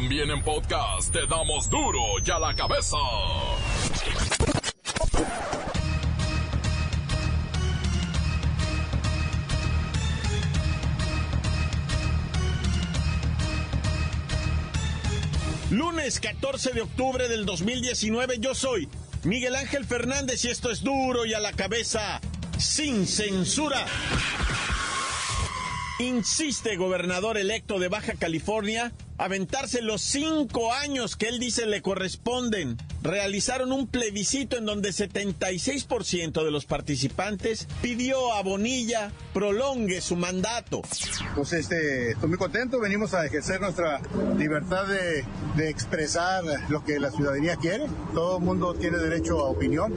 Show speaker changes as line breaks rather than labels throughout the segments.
También en podcast te damos duro y a la cabeza.
Lunes 14 de octubre del 2019 yo soy Miguel Ángel Fernández y esto es duro y a la cabeza sin censura. Insiste gobernador electo de Baja California aventarse los cinco años que él dice le corresponden. Realizaron un plebiscito en donde 76% de los participantes pidió a Bonilla prolongue su mandato.
Pues este, estoy muy contento, venimos a ejercer nuestra libertad de, de expresar lo que la ciudadanía quiere. Todo el mundo tiene derecho a opinión.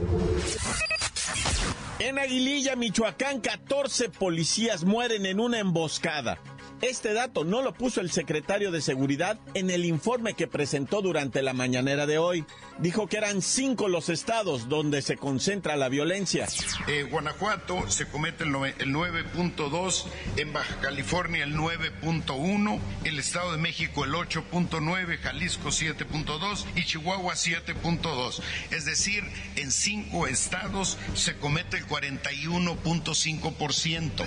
En Aguililla, Michoacán, 14 policías mueren en una emboscada. Este dato no lo puso el secretario de Seguridad en el informe que presentó durante la mañanera de hoy. Dijo que eran cinco los estados donde se concentra la violencia.
Eh, Guanajuato se comete el 9.2, en Baja California el 9.1, el Estado de México el 8.9, Jalisco 7.2 y Chihuahua 7.2. Es decir, en cinco estados se comete el 41.5%.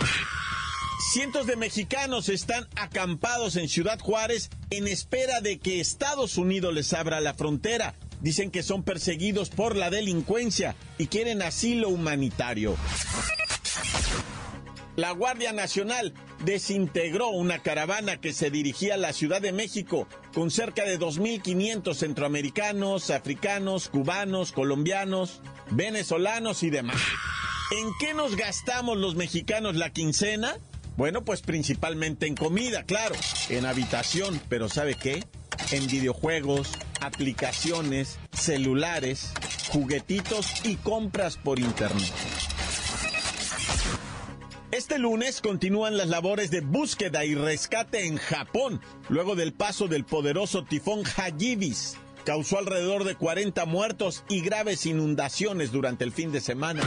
Cientos de mexicanos están acampados en Ciudad Juárez en espera de que Estados Unidos les abra la frontera. Dicen que son perseguidos por la delincuencia y quieren asilo humanitario. La Guardia Nacional desintegró una caravana que se dirigía a la Ciudad de México con cerca de 2.500 centroamericanos, africanos, cubanos, colombianos, venezolanos y demás. ¿En qué nos gastamos los mexicanos la quincena? Bueno, pues principalmente en comida, claro, en habitación, pero ¿sabe qué? En videojuegos, aplicaciones, celulares, juguetitos y compras por internet. Este lunes continúan las labores de búsqueda y rescate en Japón, luego del paso del poderoso tifón Hagibis. Causó alrededor de 40 muertos y graves inundaciones durante el fin de semana.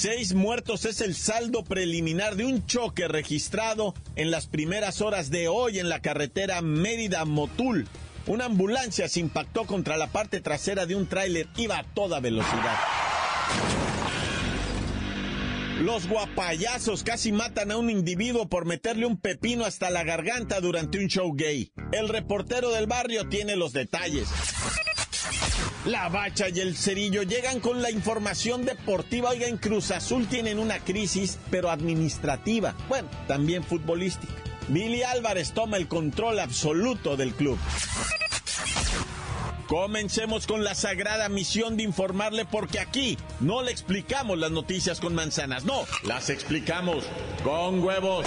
Seis muertos es el saldo preliminar de un choque registrado en las primeras horas de hoy en la carretera Mérida-Motul. Una ambulancia se impactó contra la parte trasera de un tráiler, iba a toda velocidad. Los guapayazos casi matan a un individuo por meterle un pepino hasta la garganta durante un show gay. El reportero del barrio tiene los detalles. La Bacha y el Cerillo llegan con la información deportiva. Oiga, en Cruz Azul tienen una crisis, pero administrativa. Bueno, también futbolística. Billy Álvarez toma el control absoluto del club. Comencemos con la sagrada misión de informarle porque aquí no le explicamos las noticias con manzanas, no, las explicamos con huevos.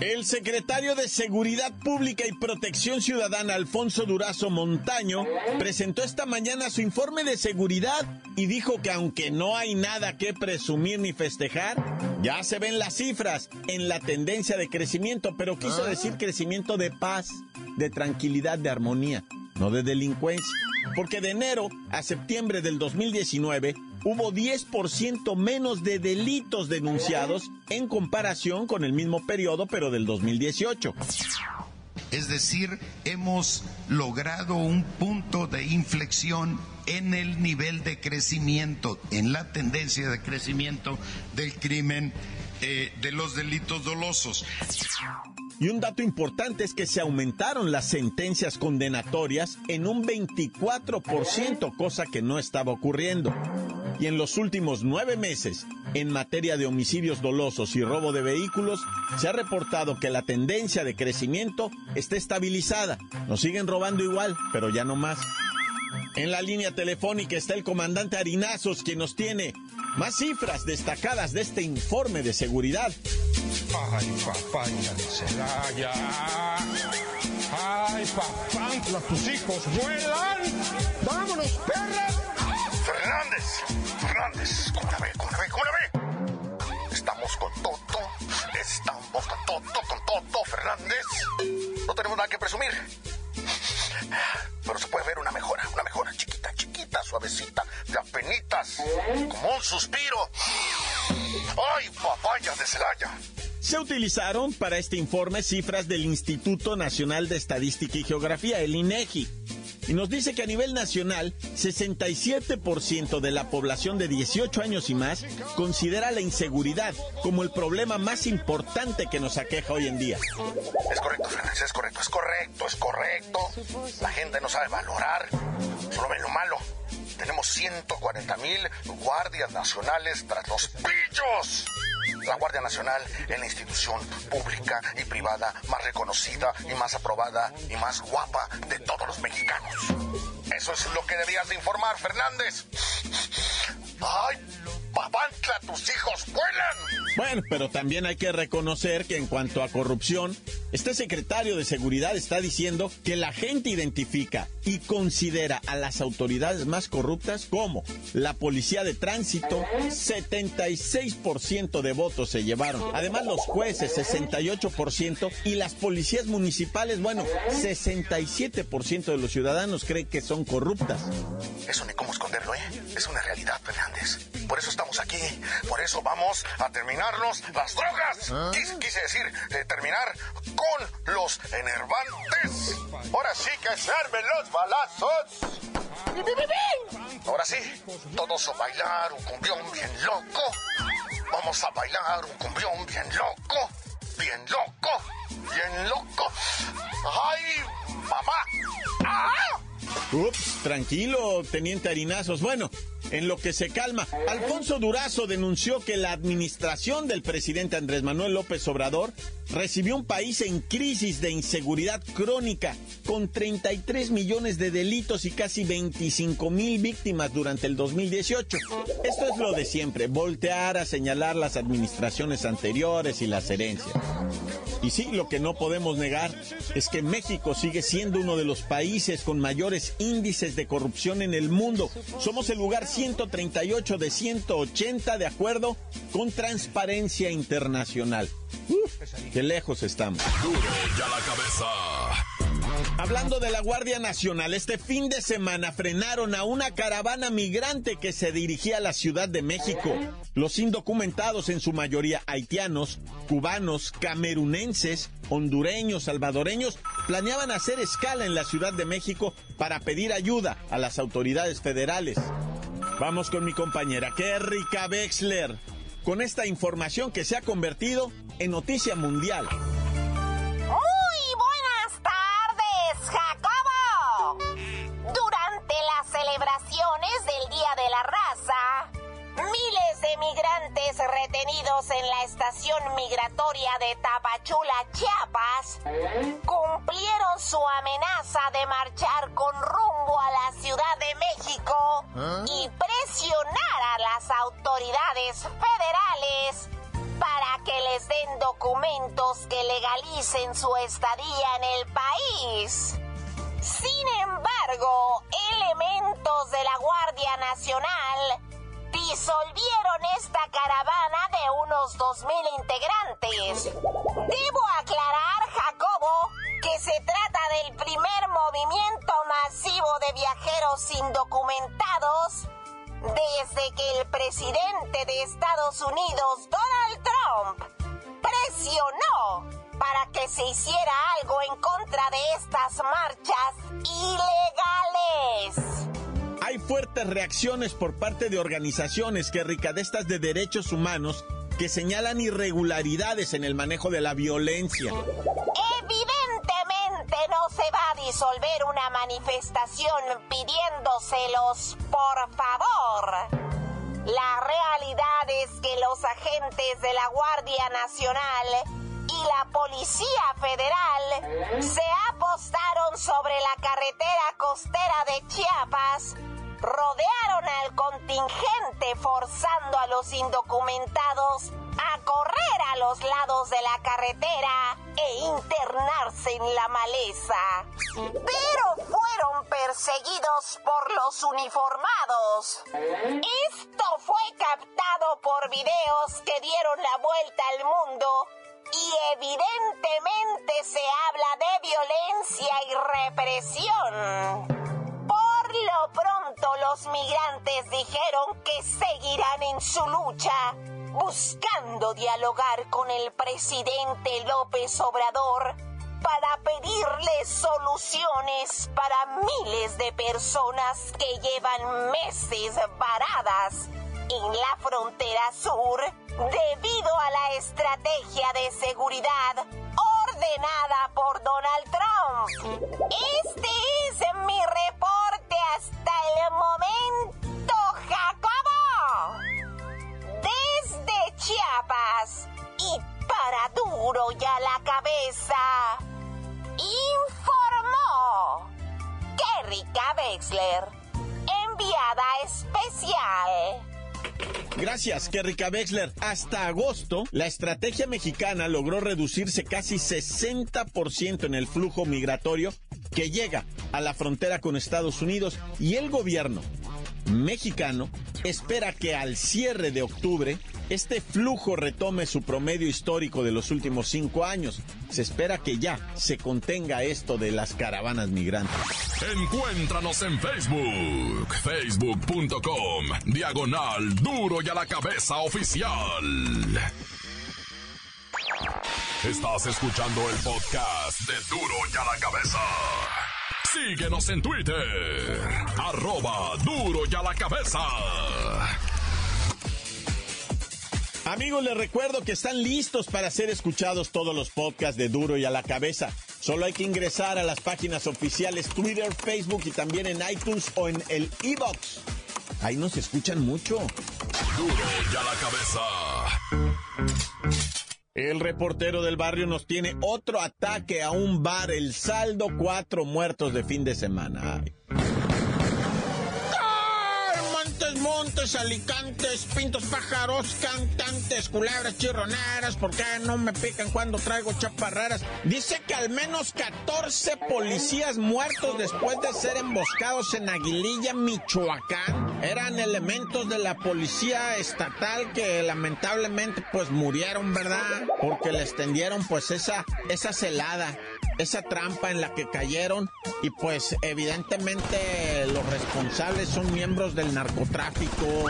El secretario de Seguridad Pública y Protección Ciudadana, Alfonso Durazo Montaño, presentó esta mañana su informe de seguridad y dijo que aunque no hay nada que presumir ni festejar, ya se ven las cifras en la tendencia de crecimiento, pero quiso decir crecimiento de paz, de tranquilidad, de armonía, no de delincuencia. Porque de enero a septiembre del 2019 hubo 10% menos de delitos denunciados en comparación con el mismo periodo, pero del 2018.
Es decir, hemos logrado un punto de inflexión en el nivel de crecimiento, en la tendencia de crecimiento del crimen, eh, de los delitos dolosos.
Y un dato importante es que se aumentaron las sentencias condenatorias en un 24%, cosa que no estaba ocurriendo. Y en los últimos nueve meses, en materia de homicidios dolosos y robo de vehículos, se ha reportado que la tendencia de crecimiento está estabilizada. Nos siguen robando igual, pero ya no más. En la línea telefónica está el comandante Harinazos, quien nos tiene más cifras destacadas de este informe de seguridad.
Ay, papaya Celaya. ¡Ay, papá! ¡Tus hijos vuelan! ¡Vámonos, perra!
Fernández, Fernández. ¿Cómo la ve? Estamos con Toto, estamos con Toto, con Toto Fernández. No tenemos nada que presumir. Pero se puede ver una mejora, una mejora chiquita, chiquita, suavecita, de apenitas, como un suspiro. ¡Ay, papaya de Celaya!
Se utilizaron para este informe cifras del Instituto Nacional de Estadística y Geografía, el INEGI. Y nos dice que a nivel nacional, 67% de la población de 18 años y más considera la inseguridad como el problema más importante que nos aqueja hoy en día.
Es correcto, Fernández, es correcto, es correcto, es correcto. La gente no sabe valorar, solo ven lo malo. Tenemos 140 mil guardias nacionales tras los pillos. La Guardia Nacional es la institución pública y privada más reconocida y más aprobada y más guapa de todos los mexicanos. Eso es lo que debías de informar, Fernández. ¡Ay, Papantla, tus hijos vuelan!
Bueno, pero también hay que reconocer que en cuanto a corrupción, este secretario de Seguridad está diciendo que la gente identifica y considera a las autoridades más corruptas como la policía de tránsito, 76% de votos se llevaron. Además los jueces, 68%, y las policías municipales, bueno, 67% de los ciudadanos creen que son corruptas.
Eso ni cómo esconderlo, ¿eh? Es una realidad, Fernández. Por eso estamos aquí. Por eso vamos a terminarnos las drogas. Quise, decir, eh, terminar con los enervantes. Ahora sí que se armen los balazos. Ahora sí, todos a bailar un cumbión bien loco. Vamos a bailar un cumbión bien loco. Bien loco. Bien loco. ¡Ay, mamá! ¡Ah!
Ups, tranquilo, teniente Harinazos. Bueno, en lo que se calma, Alfonso Durazo denunció que la administración del presidente Andrés Manuel López Obrador recibió un país en crisis de inseguridad crónica, con 33 millones de delitos y casi 25 mil víctimas durante el 2018. Esto es lo de siempre, voltear a señalar las administraciones anteriores y las herencias. Y sí, lo que no podemos negar es que México sigue siendo uno de los países con mayores índices de corrupción en el mundo. Somos el lugar 138 de 180 de acuerdo con Transparencia Internacional. Uf, qué lejos estamos. Hablando de la Guardia Nacional, este fin de semana frenaron a una caravana migrante que se dirigía a la Ciudad de México. Los indocumentados, en su mayoría haitianos, cubanos, camerunenses, hondureños, salvadoreños, planeaban hacer escala en la Ciudad de México para pedir ayuda a las autoridades federales. Vamos con mi compañera Kerrika Wexler, con esta información que se ha convertido en noticia mundial.
De la Raza, miles de migrantes retenidos en la estación migratoria de Tapachula, Chiapas, cumplieron su amenaza de marchar con rumbo a la Ciudad de México y presionar a las autoridades federales para que les den documentos que legalicen su estadía en el país. Sin embargo, elementos de la Nacional disolvieron esta caravana de unos 2.000 integrantes. Debo aclarar, Jacobo, que se trata del primer movimiento masivo de viajeros indocumentados desde que el presidente de Estados Unidos, Donald Trump, presionó para que se hiciera algo en contra de estas marchas ilegales.
Fuertes reacciones por parte de organizaciones que ricadestas de derechos humanos que señalan irregularidades en el manejo de la violencia.
Evidentemente no se va a disolver una manifestación pidiéndoselos por favor. La realidad es que los agentes de la Guardia Nacional y la Policía Federal se apostaron sobre la carretera costera de Chiapas, rodearon al contingente forzando a los indocumentados a correr a los lados de la carretera e internarse en la maleza, pero fueron perseguidos por los uniformados. Esto fue captado por videos que dieron la vuelta al mundo y evidentemente se habla de violencia y represión. Lo pronto los migrantes dijeron que seguirán en su lucha, buscando dialogar con el presidente López Obrador para pedirle soluciones para miles de personas que llevan meses varadas en la frontera sur debido a la estrategia de seguridad ordenada por Donald Trump. Este es mi reporte hasta el momento, Jacobo. Desde Chiapas y para duro ya la cabeza, informó Kerrika Wexler, enviada especial.
Gracias, Kerrika Wexler. Hasta agosto, la estrategia mexicana logró reducirse casi 60% en el flujo migratorio que llega a la frontera con Estados Unidos y el gobierno mexicano espera que al cierre de octubre este flujo retome su promedio histórico de los últimos cinco años. Se espera que ya se contenga esto de las caravanas migrantes.
Encuéntranos en Facebook, facebook.com, diagonal duro y a la cabeza oficial. Estás escuchando el podcast de duro y a la cabeza. Síguenos en Twitter, arroba duro y a la cabeza.
Amigos, les recuerdo que están listos para ser escuchados todos los podcasts de Duro y a la cabeza. Solo hay que ingresar a las páginas oficiales Twitter, Facebook y también en iTunes o en el iBox. Ahí nos escuchan mucho.
Duro y a la cabeza.
El reportero del barrio nos tiene otro ataque a un bar. El saldo, cuatro muertos de fin de semana. Montes, montes, alicantes, pintos, pájaros, cantantes, culebras, chirroneras, ¿por qué no me pican cuando traigo chaparreras? Dice que al menos 14 policías muertos después de ser emboscados en Aguililla, Michoacán. Eran elementos de la policía estatal que lamentablemente pues murieron, ¿verdad? Porque les tendieron pues esa, esa celada esa trampa en la que cayeron y pues evidentemente los responsables son miembros del narcotráfico,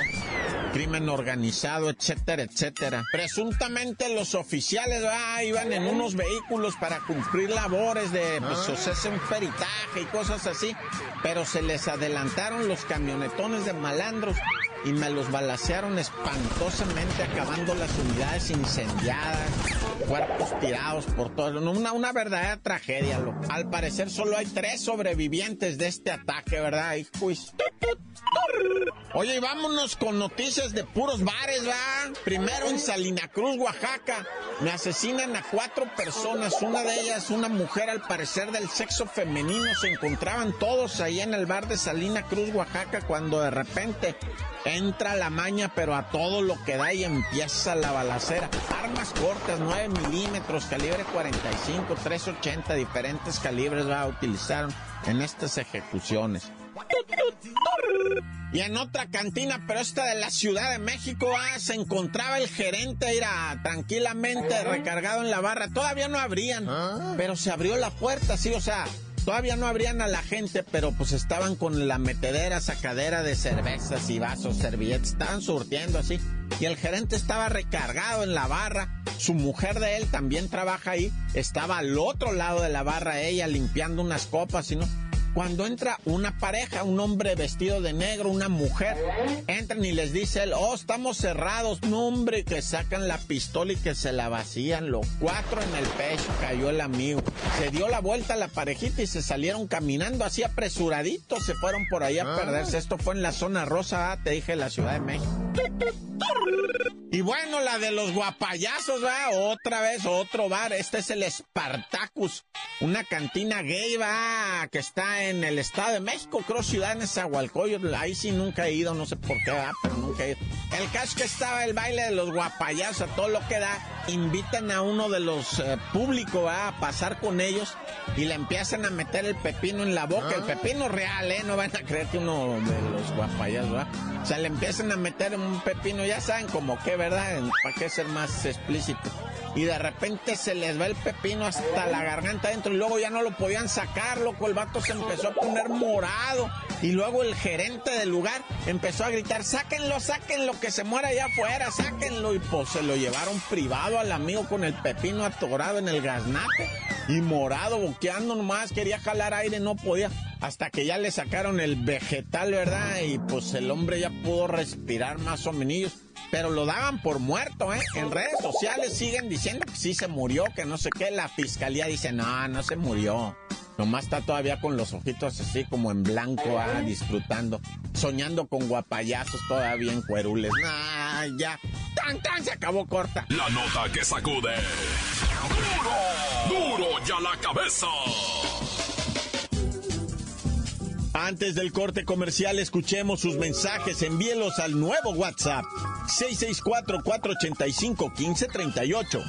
crimen organizado, etcétera, etcétera. Presuntamente los oficiales ah, iban en unos vehículos para cumplir labores de pues, o sea, hacer un peritaje y cosas así, pero se les adelantaron los camionetones de malandros y me los balacearon espantosamente, acabando las unidades incendiadas, cuerpos tirados por todo. Una, una verdadera tragedia. Lo. Al parecer solo hay tres sobrevivientes de este ataque, ¿verdad? Y, Oye, y vámonos con noticias de puros bares, ¿va? Primero en Salina Cruz, Oaxaca. Me asesinan a cuatro personas. Una de ellas, una mujer al parecer del sexo femenino. Se encontraban todos ahí en el bar de Salina Cruz, Oaxaca, cuando de repente entra la maña, pero a todo lo que da y empieza la balacera. Armas cortas, 9 milímetros, calibre 45, 380, diferentes calibres va a utilizar en estas ejecuciones. Y en otra cantina, pero esta de la Ciudad de México, ah, se encontraba el gerente, era tranquilamente recargado en la barra. Todavía no abrían, pero se abrió la puerta, sí, o sea, todavía no abrían a la gente, pero pues estaban con la metedera, sacadera de cervezas y vasos, servilletas, estaban surtiendo así. Y el gerente estaba recargado en la barra. Su mujer de él también trabaja ahí. Estaba al otro lado de la barra ella limpiando unas copas y no cuando entra una pareja, un hombre vestido de negro, una mujer, entran y les dice él, oh, estamos cerrados, no hombre, que sacan la pistola y que se la vacían, los cuatro en el pecho, cayó el amigo. Se dio la vuelta a la parejita y se salieron caminando así apresuraditos, se fueron por ahí a perderse. Esto fue en la zona rosa, te dije, la Ciudad de México. Y bueno, la de los guapayazos, va, otra vez, otro bar. Este es el Spartacus, una cantina gay, va, que está en el Estado de México, creo ciudad en Zahualcoyo. Ahí sí nunca he ido, no sé por qué, va, pero nunca he ido. El caso que estaba el baile de los guapayazos, a todo lo que da. Invitan a uno de los eh, públicos, va, a pasar con ellos y le empiezan a meter el pepino en la boca. El pepino real, ¿eh? No van a creer que uno de los guapayazos, va. O sea, le empiezan a meter un pepino, ya saben como que, ¿verdad? ¿Para qué ser más explícito? Y de repente se les va el pepino hasta la garganta adentro y luego ya no lo podían sacar, loco. El vato se empezó a poner morado. Y luego el gerente del lugar empezó a gritar, sáquenlo, sáquenlo, que se muera allá afuera, sáquenlo. Y pues se lo llevaron privado al amigo con el pepino atorado en el gaznate. Y morado, boqueando nomás, quería jalar aire, no podía hasta que ya le sacaron el vegetal, ¿verdad? Y pues el hombre ya pudo respirar más o menos. Pero lo daban por muerto, ¿eh? En redes sociales siguen diciendo que sí se murió, que no sé qué. La fiscalía dice, no, no se murió. Nomás está todavía con los ojitos así como en blanco, ah, disfrutando. Soñando con guapayazos todavía en cuerules. Ah, ya. ¡Tan, tan! Se acabó corta.
La nota que sacude. ¡Duro! ¡Duro ya la cabeza!
Antes del corte comercial, escuchemos sus mensajes. Envíelos al nuevo WhatsApp 664-485-1538.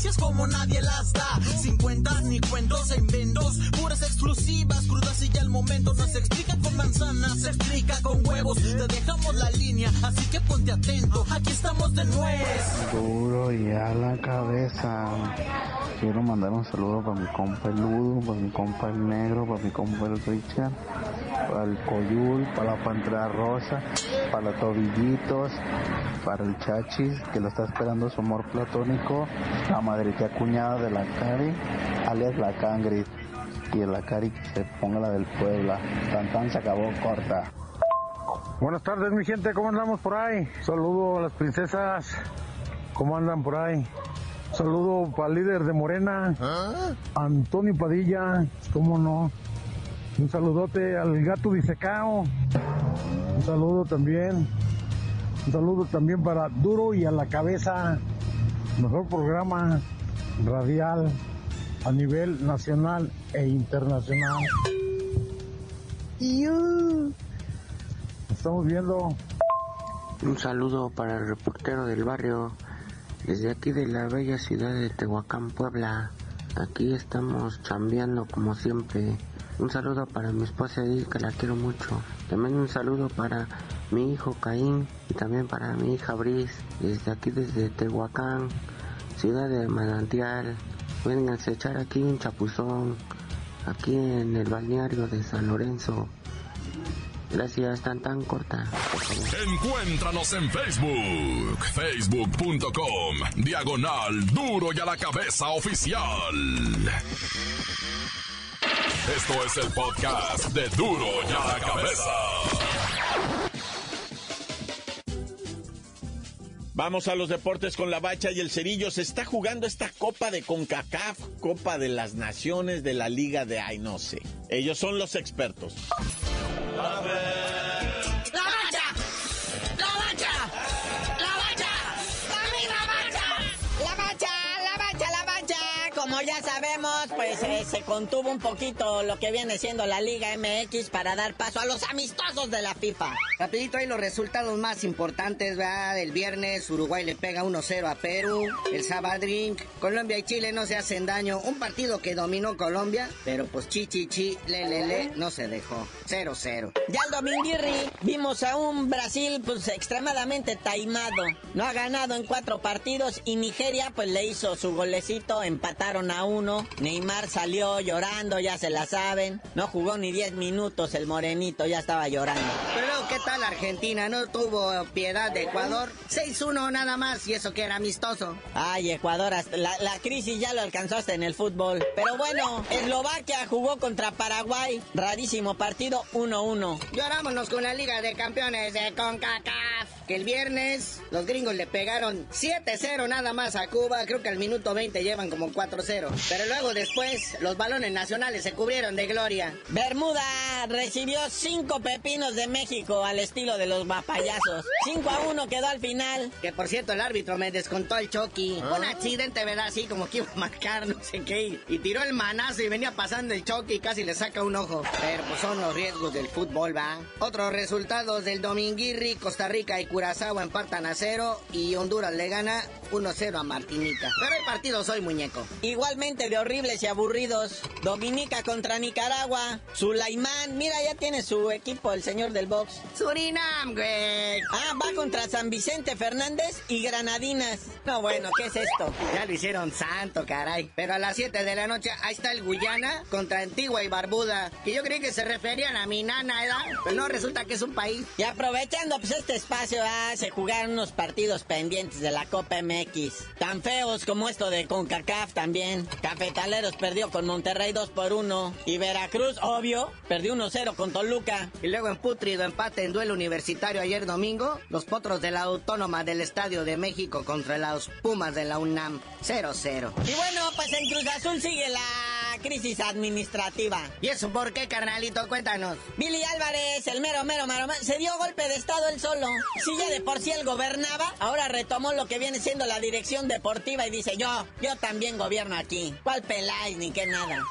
Noticias como nadie las da. Sin cuentas ni cuentos en vendos, puras exclusivas, crudas y ya el momento no se explica con manzanas, se explica con huevos. Te dejamos la línea, así que ponte atento, aquí estamos de nuez.
Duro ya la cabeza. Quiero mandar un saludo para mi compa el Ludo, para mi compa el Negro, para mi compa el Richard, para el Coyul, para la Pantera Rosa, para los Tobillitos, para el Chachis, que lo está esperando su amor platónico, la madrita cuñada de la Cari, alias la Cangri, y la Cari que se ponga la del Puebla. Tan tan se acabó corta.
Buenas tardes, mi gente, ¿cómo andamos por ahí? Saludo a las princesas, ¿cómo andan por ahí? Saludo para el líder de Morena, Antonio Padilla, ¿cómo no? Un saludote al gato disecao. Un saludo también. Un saludo también para Duro y a la cabeza. Mejor programa radial a nivel nacional e internacional. Estamos viendo.
Un saludo para el reportero del barrio, desde aquí de la bella ciudad de Tehuacán, Puebla. Aquí estamos chambeando como siempre. Un saludo para mi esposa Edith, que la quiero mucho. También un saludo para mi hijo Caín y también para mi hija Bris, desde aquí desde Tehuacán, ciudad de Manantial. Vengan a echar aquí un chapuzón, aquí en el balneario de San Lorenzo. Gracias, tan tan corta.
Encuéntranos en Facebook, facebook.com, diagonal duro y a la cabeza oficial. Esto es el podcast de duro y a la cabeza.
Vamos a los deportes con la bacha y el cerillo. Se está jugando esta Copa de CONCACAF, Copa de las Naciones de la Liga de Ay, no sé. Ellos son los expertos.
Ya sabemos, pues eh, se contuvo un poquito lo que viene siendo la Liga MX para dar paso a los amistosos de la FIFA.
Rapidito hay los resultados más importantes, ¿verdad? El viernes Uruguay le pega 1-0 a Perú. El Sabadrín, Colombia y Chile no se hacen daño. Un partido que dominó Colombia, pero pues chi chi chi, le le le, no se dejó. 0-0.
Ya el Dominguirri vimos a un Brasil pues extremadamente taimado. No ha ganado en cuatro partidos y Nigeria pues le hizo su golecito, empataron a uno. Neymar salió llorando, ya se la saben. No jugó ni 10 minutos el morenito, ya estaba llorando.
Pero ¿qué tal Argentina? No tuvo piedad de Ecuador. 6-1 nada más y eso que era amistoso.
Ay, Ecuador, hasta la, la crisis ya lo alcanzó hasta en el fútbol. Pero bueno, Eslovaquia jugó contra Paraguay. Rarísimo partido, 1-1.
Llorámonos con la Liga de Campeones de CONCACAF. Que el viernes los gringos le pegaron 7-0 nada más a Cuba. Creo que al minuto 20 llevan como 4-0. Pero luego después los balones nacionales se cubrieron de gloria.
Bermuda recibió 5 pepinos de México al estilo de los mapayazos. 5 a 1 quedó al final.
Que por cierto el árbitro me descontó el Chucky. Un accidente, ¿verdad? Así como que iba a marcar, no sé qué. Y tiró el manazo y venía pasando el Chucky y casi le saca un ojo. Pero pues son los riesgos del fútbol, ¿va? Otros resultados del Dominguirri, Costa Rica y Curazao empatan a cero y Honduras le gana 1-0 a Martinica. Pero hay partidos hoy, muñeco.
Igualmente de horribles y aburridos. Dominica contra Nicaragua. Sulaimán, mira, ya tiene su equipo, el señor del box.
Surinam, güey.
Ah, va contra San Vicente Fernández y Granadinas. No, bueno, ¿qué es esto?
Ya lo hicieron santo, caray. Pero a las 7 de la noche, ahí está el Guyana contra Antigua y Barbuda. Que yo creí que se referían a mi nana, ¿verdad? Pero no, resulta que es un país.
Y aprovechando pues este espacio, ah, se jugaron unos partidos pendientes de la Copa MX. Tan feos como esto de CONCACAF también. Cafetaleros perdió con Monterrey 2 por 1. Y Veracruz, obvio, perdió 1-0 con Toluca.
Y luego en putrido empate en duelo universitario ayer domingo, los potros de la Autónoma del Estadio de México contra los Pumas de la UNAM 0-0.
Y bueno, pues en Cruz Azul sigue la crisis administrativa.
¿Y eso por qué, carnalito? Cuéntanos.
Billy Álvarez, el mero, mero, mero, mero, se dio golpe de estado él solo. Si ya de por sí él gobernaba, ahora retomó lo que viene siendo la dirección deportiva y dice, yo, yo también gobierno aquí. ¿Cuál peláis ni qué nada?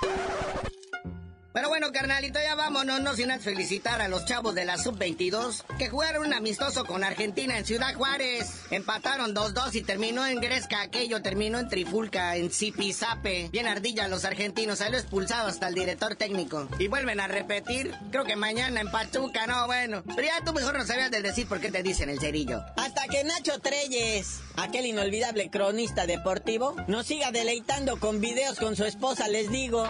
Pero bueno, carnalito, ya vámonos, no sin antes felicitar a los chavos de la Sub-22 que jugaron un amistoso con Argentina en Ciudad Juárez. Empataron 2-2 y terminó en Gresca, aquello terminó en Trifulca, en Zipizape. Bien ardilla los argentinos, salió expulsado hasta el director técnico. Y vuelven a repetir, creo que mañana en Pachuca, no, bueno. Pero ya tú mejor no sabías de decir por qué te dicen el cerillo.
Hasta que Nacho Treyes, aquel inolvidable cronista deportivo, nos siga deleitando con videos con su esposa, les digo.